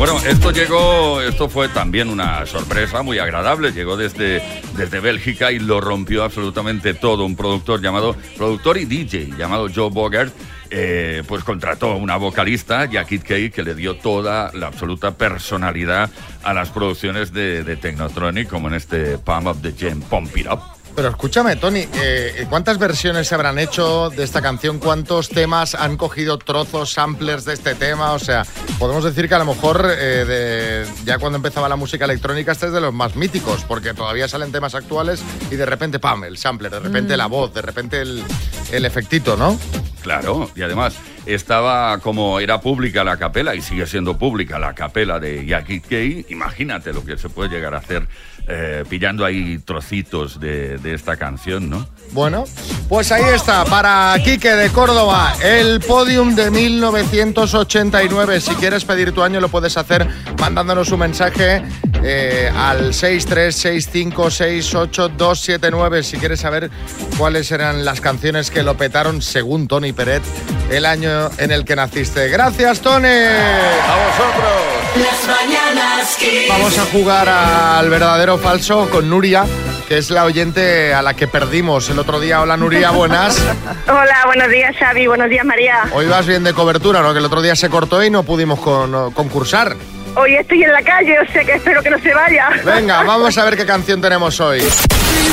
Bueno, esto llegó, esto fue también una sorpresa muy agradable. Llegó desde, desde Bélgica y lo rompió absolutamente todo. Un productor llamado, productor y DJ llamado Joe Bogart, eh, pues contrató una vocalista, Jackie Kay, que le dio toda la absoluta personalidad a las producciones de, de Technotronic, como en este Palm of the Gem, Pump It Up. Pero escúchame, Tony, eh, ¿cuántas versiones se habrán hecho de esta canción? ¿Cuántos temas han cogido trozos, samplers de este tema? O sea, podemos decir que a lo mejor eh, de- ya cuando empezaba la música electrónica este es de los más míticos, porque todavía salen temas actuales y de repente, pam, el sampler, de repente Mm. la voz, de repente el, el efectito, ¿no? Claro, y además estaba como era pública la capela y sigue siendo pública la capela de Jackie Kay. Imagínate lo que se puede llegar a hacer eh, pillando ahí trocitos de, de esta canción, ¿no? Bueno, pues ahí está, para Quique de Córdoba, el podium de 1989. Si quieres pedir tu año, lo puedes hacer mandándonos un mensaje eh, al 636568279. Si quieres saber cuáles eran las canciones que lo petaron, según Tony Peret, el año en el que naciste. Gracias, Tony. A vosotros. Las mañanas Kiss. Vamos a jugar al verdadero o falso con Nuria, que es la oyente a la que perdimos el otro día. Hola Nuria, buenas. (laughs) Hola, buenos días Xavi, buenos días María. Hoy vas bien de cobertura, ¿no? Que el otro día se cortó y no pudimos con- concursar. Hoy estoy en la calle, o sea que espero que no se vaya. Venga, (laughs) vamos a ver qué canción tenemos hoy.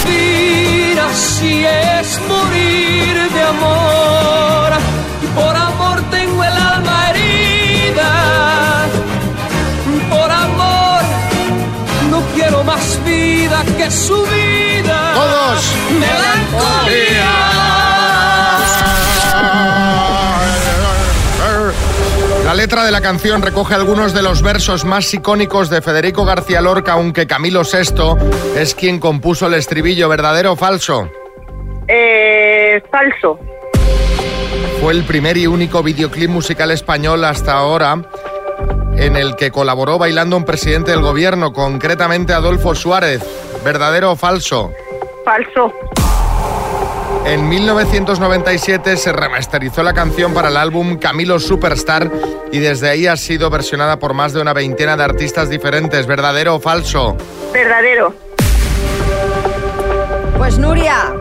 Vivir así es morir de amor. Y por amor tengo el alma herida. Todos. Melancolía. La letra de la canción recoge algunos de los versos más icónicos de Federico García Lorca, aunque Camilo VI es quien compuso el estribillo, ¿verdadero o falso? Eh, falso. Fue el primer y único videoclip musical español hasta ahora en el que colaboró bailando un presidente del gobierno, concretamente Adolfo Suárez. ¿Verdadero o falso? Falso. En 1997 se remasterizó la canción para el álbum Camilo Superstar y desde ahí ha sido versionada por más de una veintena de artistas diferentes. ¿Verdadero o falso? Verdadero. Pues Nuria.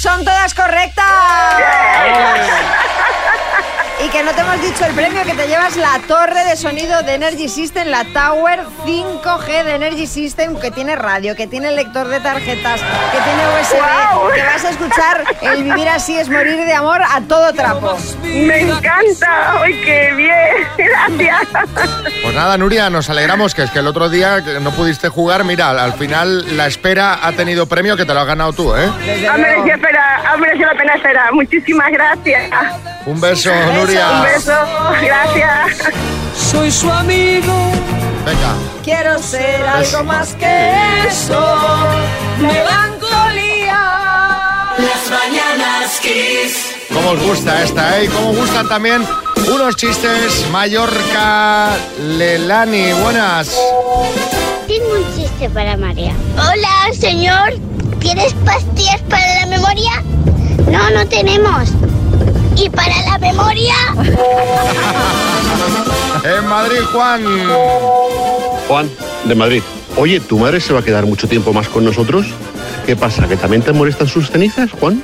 Son todas correctas. Y que no te hemos dicho el premio que te llevas la torre de sonido de Energy System, la Tower 5G de Energy System, que tiene radio, que tiene lector de tarjetas, que tiene USB, que vas a escuchar el vivir así es morir de amor a todo trapo. Me encanta. ¡Ay, qué bien! Gracias. Pues nada, Nuria, nos alegramos que es que el otro día no pudiste jugar, mira, al final la espera ha tenido premio que te lo has ganado tú, ¿eh? Merecido, espera, ha merecido la pena esperar. Muchísimas gracias. Un beso, Nuria. Un beso. Gracias. Soy su amigo. Venga. Quiero ser algo más que eso. Melancolía. Las mañanas Kiss. ¿Cómo os gusta esta, eh? Y cómo gustan también unos chistes Mallorca Lelani. Buenas. Tengo un chiste para María. Hola, señor. ¿Tienes pastillas para la memoria? No, no tenemos. ¿Y para la memoria? En Madrid, Juan. Juan, de Madrid. Oye, ¿tu madre se va a quedar mucho tiempo más con nosotros? ¿Qué pasa? ¿Que también te molestan sus cenizas, Juan?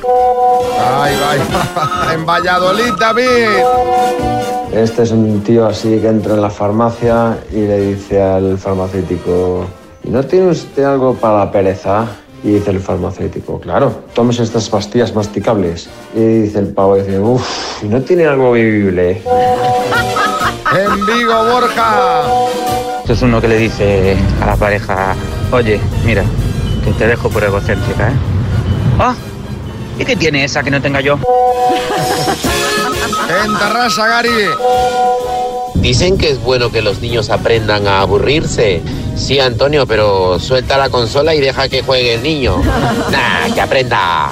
Ay, vaya. En Valladolid, David. Este es un tío así que entra en la farmacia y le dice al farmacéutico, ¿y no tiene usted algo para la pereza? Y dice el farmacéutico, claro, tómese estas pastillas masticables. Y dice el pavo, dice, uff, ¿y no tiene algo bebible? (laughs) En Vigo, Borja. Esto es uno que le dice a la pareja, oye, mira, que te dejo por egocéntrica, ¿eh? Ah, ¿y qué tiene esa que no tenga yo? (laughs) En Tarrasa, Gary. Dicen que es bueno que los niños aprendan a aburrirse. Sí, Antonio, pero suelta la consola y deja que juegue el niño. (laughs) Nah, que aprenda.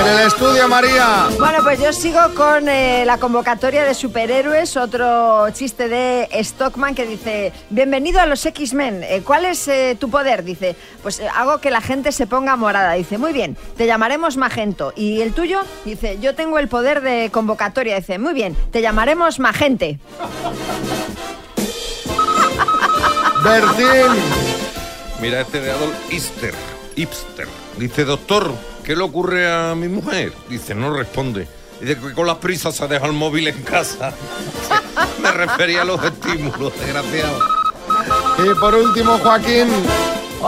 En el estudio, María. Bueno, pues yo sigo con eh, la convocatoria de superhéroes, otro chiste de Stockman que dice, bienvenido a los X-Men, Eh, ¿cuál es eh, tu poder? Dice, pues eh, hago que la gente se ponga morada. Dice, muy bien, te llamaremos Magento. ¿Y el tuyo? Dice, yo tengo el poder de convocatoria. Dice, muy bien, te llamaremos Magente. (laughs) Bertín. Mira este de Adolf Ister, Hipster. Dice, doctor, ¿qué le ocurre a mi mujer? Dice, no responde. Dice que con las prisas se deja el móvil en casa. Me refería a los estímulos, desgraciado. Y por último, Joaquín.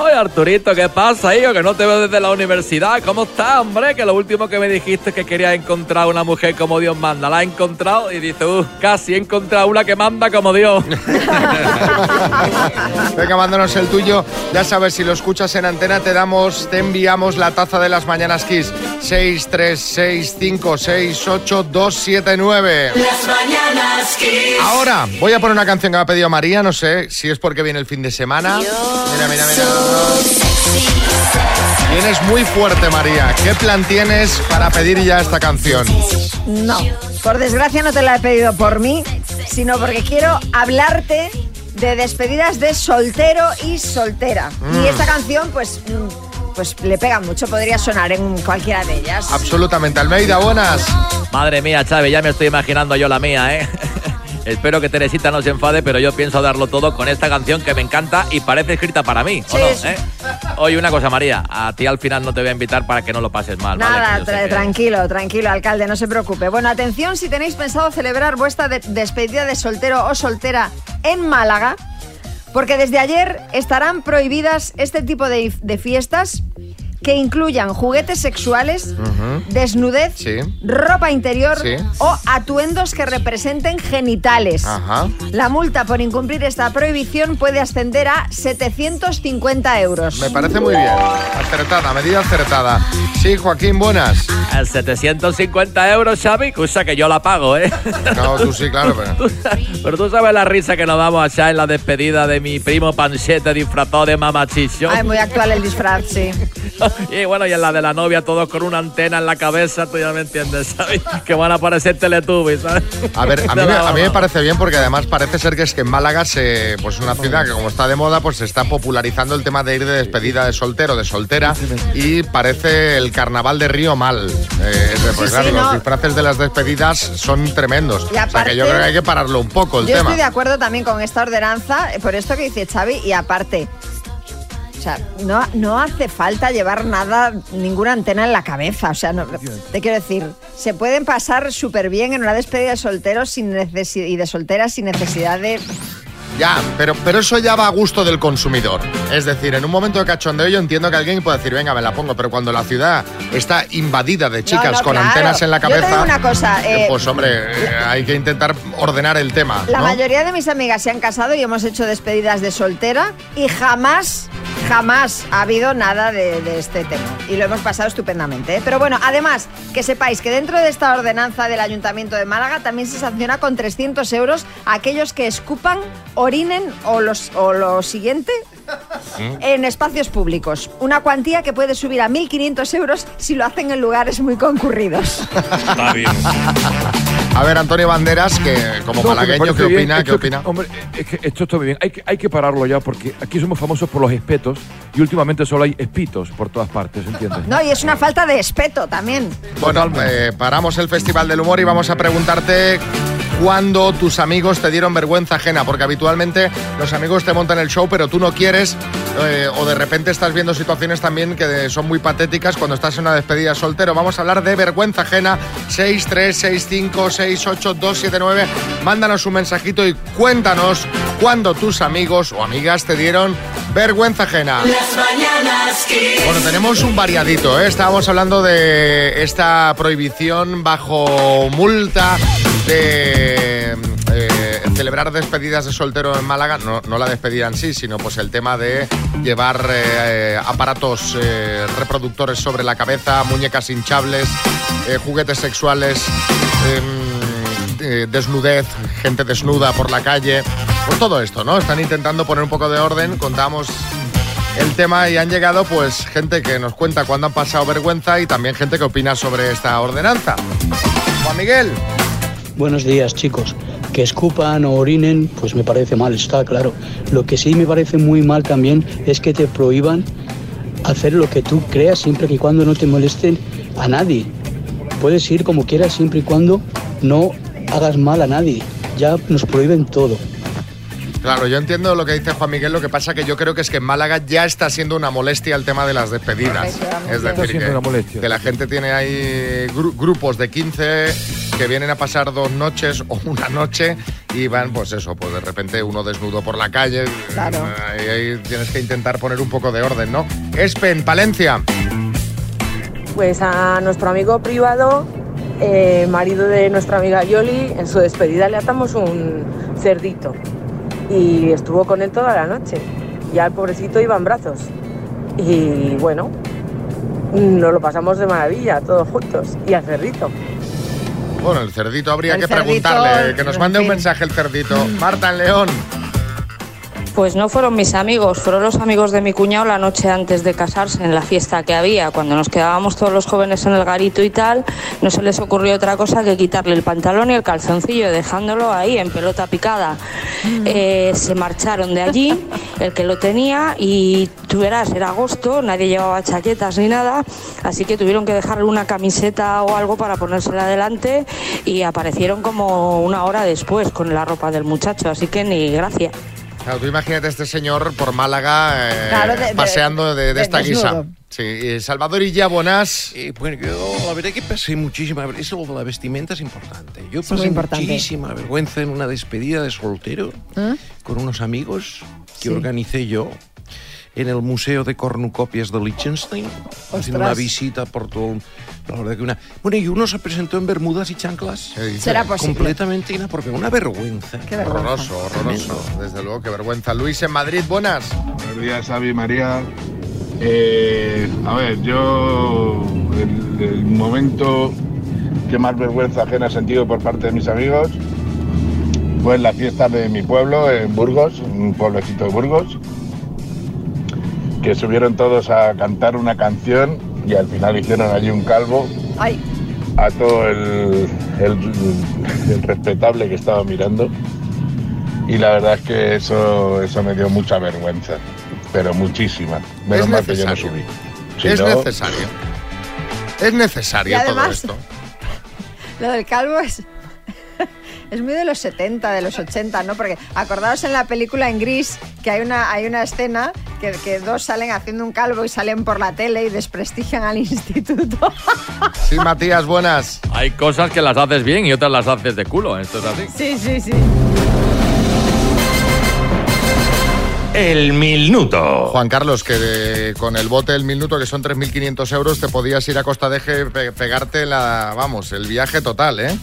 Oye, Arturito, ¿qué pasa, hijo? Que no te veo desde la universidad. ¿Cómo estás, hombre? Que lo último que me dijiste es que querías encontrar una mujer como Dios manda. La he encontrado y dice, uh, casi he encontrado una que manda como Dios. (laughs) Venga, mándanos el tuyo. Ya sabes, si lo escuchas en antena, te damos, te enviamos la taza de las mañanas Kiss. 636568279. Las mañanas Kiss. Ahora, voy a poner una canción que me ha pedido María, no sé si es porque viene el fin de semana. Mira, mira, mira. Vienes muy fuerte, María. ¿Qué plan tienes para pedir ya esta canción? No, por desgracia no te la he pedido por mí, sino porque quiero hablarte de despedidas de soltero y soltera. Mm. Y esta canción, pues, mm, pues le pega mucho, podría sonar en cualquiera de ellas. Absolutamente. Almeida, buenas. Madre mía, Chávez, ya me estoy imaginando yo la mía, ¿eh? Espero que Teresita no se enfade, pero yo pienso darlo todo con esta canción que me encanta y parece escrita para mí, ¿o Sí, no? sí. eh? Oye, una cosa, María, a ti al final no te voy a invitar para que no lo pases mal, ¿vale? Nada, tra- que- tranquilo, tranquilo, alcalde, no se preocupe. Bueno, atención si tenéis pensado celebrar vuestra de- despedida de soltero o soltera en Málaga, porque desde ayer estarán prohibidas este tipo de, de fiestas que incluyan juguetes sexuales, desnudez, Sí. ropa interior Sí. o atuendos que representen genitales. Ajá. La multa por incumplir esta prohibición puede ascender a 750 euros. Me parece muy bien. Acertada, medida acertada. Sí, Joaquín, buenas. El 750 euros, Xavi, cosa que yo la pago, ¿eh? No, tú sí, claro, pero... (laughs) Pero tú sabes la risa que nos damos allá en la despedida de mi primo Panchete disfrazado de mamachicho. Ay, muy actual el disfraz, sí. (laughs) (laughs) Y bueno, y en la de la novia, todos con una antena en la cabeza, tú ya me entiendes, ¿sabes? (laughs) Que van a aparecer Teletubbies, ¿sabes? A ver, a mí, me, a mí me (laughs) parece bien porque además parece ser que es que en Málaga, se, pues una ciudad que como está de moda, pues se está popularizando el tema de ir de despedida de soltero, de soltera, y parece el carnaval de Río mal. Eh, pues Sí, claro, sí, los no. disfraces de las despedidas son tremendos. Y o sea aparte- que yo creo que hay que pararlo un poco el Yo tema. estoy de acuerdo también con esta ordenanza, eh, por esto que dice Xavi, y aparte, o sea, no, no hace falta llevar nada, ninguna antena en la cabeza. O sea, no- te quiero decir, se pueden pasar súper bien en una despedida de solteros sin y de solteras sin necesidad de... Ya, pero, pero eso ya va a gusto del consumidor. Es decir, en un momento de cachondeo yo entiendo que alguien puede decir, venga, me la pongo, pero cuando la ciudad está invadida de chicas no, con claro. antenas en la Yo te cabeza, digo una cosa, eh, eh, pues hombre, eh, hay que intentar ordenar el tema. La ¿no? mayoría de mis amigas se han casado y hemos hecho despedidas de soltera y jamás, jamás ha habido nada de, este tema. Y lo hemos pasado estupendamente. ¿eh? Pero bueno, además, que sepáis que dentro de esta ordenanza del Ayuntamiento de Málaga también se sanciona con 300 euros a aquellos que escupan, orinen o, los, o lo siguiente en espacios públicos. Una cuantía que puede subir a 1.500 euros si lo hacen en lugares muy concurridos. Está bien. A ver, Antonio Banderas, que como No, malagueño, ¿qué bien. opina? ¿Qué Esto- opina? Hombre, es que esto está muy bien. Hay que, hay que pararlo ya porque aquí somos famosos por los espetos y últimamente solo hay espitos por todas partes, ¿entiendes? No, y es una falta de respeto también. Bueno, eh, paramos el Festival del Humor y vamos a preguntarte cuándo tus amigos te dieron vergüenza ajena, porque habitualmente los amigos te montan el show, pero tú no quieres, eh, o de repente estás viendo situaciones también que son muy patéticas cuando estás en una despedida soltero. Vamos a hablar de vergüenza ajena, 636568279. Mándanos un mensajito y cuéntanos cuándo tus amigos o amigas te dieron vergüenza ajena. Las mañanas Kiss. Bueno, tenemos un variadito, ¿eh? Estábamos hablando de esta prohibición bajo multa de eh, celebrar despedidas de soltero en Málaga. No, no la despedida en sí, sino pues el tema de llevar eh, aparatos eh, reproductores sobre la cabeza, muñecas hinchables, juguetes sexuales. em, desnudez, gente desnuda por la calle, pues todo esto, ¿no? Están intentando poner un poco de orden, contamos el tema y han llegado pues gente que nos cuenta cuándo han pasado vergüenza y también gente que opina sobre esta ordenanza. Juan Miguel. Buenos días, chicos. Que escupan o orinen, pues me parece mal, está claro. Lo que sí me parece muy mal también es que te prohíban hacer lo que tú creas siempre y cuando no te molesten a nadie. Puedes ir como quieras siempre y cuando no hagas mal a nadie. Ya nos prohíben todo. Claro, yo entiendo lo que dice Juan Miguel, lo que pasa que yo creo que es que en Málaga ya está siendo una molestia el tema de las despedidas. Es decir, que, una molestia. que la gente tiene ahí gru- grupos de 15 que vienen a pasar dos noches o una noche y van, pues eso, pues de repente uno desnudo por la calle. Claro. Y ahí tienes que intentar poner un poco de orden, ¿no? Espen, Palencia. Pues a nuestro amigo privado, eh, marido de nuestra amiga Yoli, en su despedida le atamos un cerdito y estuvo con él toda la noche. Ya el pobrecito iba en brazos. Y bueno, nos lo pasamos de maravilla todos juntos. Y al cerdito. Bueno, el cerdito habría El que cerdito, preguntarle, que nos mande un fin. mensaje el cerdito. Marta León. Pues no fueron mis amigos, fueron los amigos de mi cuñado la noche antes de casarse en la fiesta que había. Cuando nos quedábamos todos los jóvenes en el garito y tal, no se les ocurrió otra cosa que quitarle el pantalón y el calzoncillo, dejándolo ahí en pelota picada. Eh, se marcharon de allí, el que lo tenía, y tú verás, era agosto, nadie llevaba chaquetas ni nada, así que tuvieron que dejarle una camiseta o algo para ponérsela adelante y aparecieron como una hora después con la ropa del muchacho, así que ni gracia. Claro, tú imagínate a este señor por Málaga eh, Claro, de- de- paseando de, de de esta guisa. Sí, Salvador y Buenas. Eh, bueno, yo la verdad que pasé muchísima Eso de la vestimenta es importante. Yo pasé importante. muchísima vergüenza en una despedida de soltero ¿Eh? con unos amigos que Sí. organicé yo. En el Museo de Cornucopias de Liechtenstein, haciendo una visita por todo. La verdad que una. Bueno, y uno se presentó en Bermudas y chanclas. Será posible. Completamente inapropiado. Una vergüenza. Qué vergüenza. Horroroso, horroroso. Desde luego, qué vergüenza. Luis en Madrid, buenas. Buenos días, Xavi, María. Eh, a ver, yo el, el momento que más vergüenza ajena he sentido por parte de mis amigos fue en la fiesta de mi pueblo, en Burgos, un pueblecito de Burgos, que subieron todos a cantar una canción y al final hicieron allí un calvo Ay, a todo el, el- el respetable que estaba mirando. Y la verdad es que eso, eso me dio mucha vergüenza, pero muchísima. Menos Es mal que yo no subí. Si es no- necesario. Es necesario Y además- todo esto. (laughs) lo del calvo es... Es muy de los 70, de los 80, ¿no? Porque acordaos en la película en gris que hay una, hay una escena que, que dos salen haciendo un calvo y salen por la tele y desprestigian al (laughs) instituto. Sí, Matías, buenas. Hay cosas que las haces bien y otras las haces de culo. Esto es así. Sí, sí, sí. El minuto. Juan Carlos, que de- con el bote del minuto, que son 3.500 euros, te podías ir a Costa de Eje, pe- pegarte la, vamos, el viaje total, ¿eh?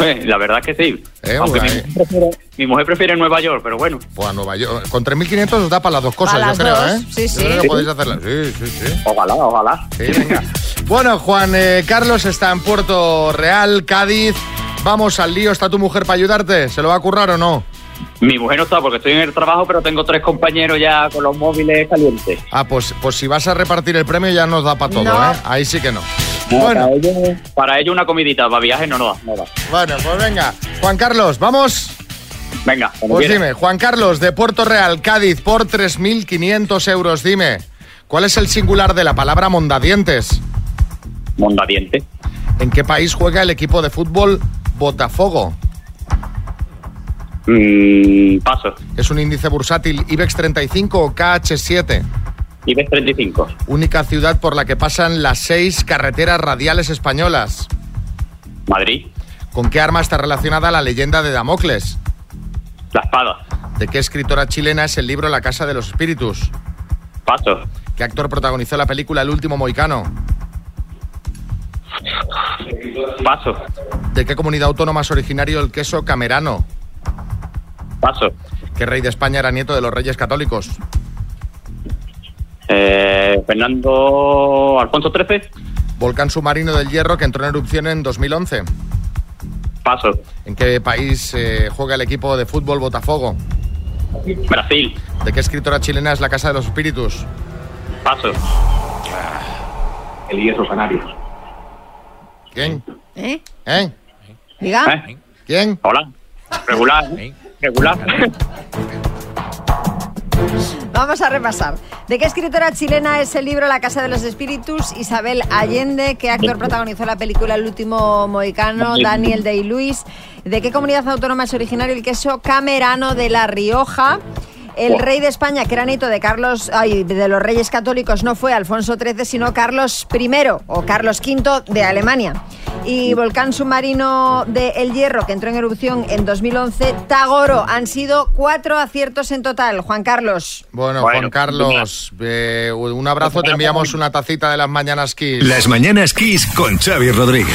Eh, La verdad que sí. Eh, Aunque mi mujer, prefiere, mi mujer prefiere Nueva York, pero bueno. Pues a Nueva York. Con 3.500 os da para las dos cosas, Para yo creo, dos, ¿eh? sí, Yo sí. creo que Sí. podéis hacerla. Sí, sí, sí. Ojalá, ojalá. Sí, venga. Bueno, Juan eh, Carlos está en Puerto Real, Cádiz. Vamos al lío, ¿está tu mujer para ayudarte? ¿Se lo va a currar o no? Mi mujer no está porque estoy en el trabajo, pero tengo tres compañeros ya con los móviles calientes. Ah, pues, pues si vas a repartir el premio ya nos da para todo, No. ¿eh? Ahí sí que no. No, Bueno. Para, ello, para ello una comidita, para viaje no, no. No da. Bueno, pues venga. Juan Carlos, ¿vamos? Venga, Pues dime, Juan Carlos, de Puerto Real, Cádiz, por 3.500 euros, dime, ¿cuál es el singular de la palabra mondadientes? Mondadiente. ¿En qué país juega el equipo de fútbol Botafogo? Mm, paso. ¿Es un índice bursátil IBEX 35 o KH7? IBEX 35. Única ciudad por la que pasan las seis carreteras radiales españolas. Madrid. ¿Con qué arma está relacionada la leyenda de Damocles? La espada. ¿De qué escritora chilena es el libro La Casa de los Espíritus? Paso. ¿Qué actor protagonizó la película El último moicano? Paso. ¿De qué comunidad autónoma es originario el queso camerano? Paso. ¿Qué rey de España era nieto de los reyes católicos? Eh, Fernando Alfonso XIII. Volcán submarino del Hierro que entró en erupción en 2011. Paso. ¿En qué país eh, juega el equipo de fútbol Botafogo? Brasil. ¿De qué escritora chilena es La Casa de los Espíritus? Paso. El hierro canario. ¿Quién? ¿Eh? ¿Eh? Diga. ¿Quién? Hola. Regular. Regular. Vamos a repasar. ¿De qué escritora chilena es el libro La Casa de los Espíritus? Isabel Allende. ¿Qué actor protagonizó la película El último mohicano? Daniel Day-Lewis. ¿De qué comunidad autónoma es originario el queso camerano de La Rioja? El rey de España, que era nieto de Carlos, ay, de los reyes católicos, no fue Alfonso XIII, sino Carlos I o Carlos V de Alemania. Y volcán submarino de El Hierro, que entró en erupción en 2011, Tagoro. Han sido cuatro aciertos en total. Juan Carlos. Bueno, Bueno, Juan Carlos, eh, un abrazo, te enviamos una tacita de las mañanas Kiss. Las mañanas Kiss con Xavi Rodríguez.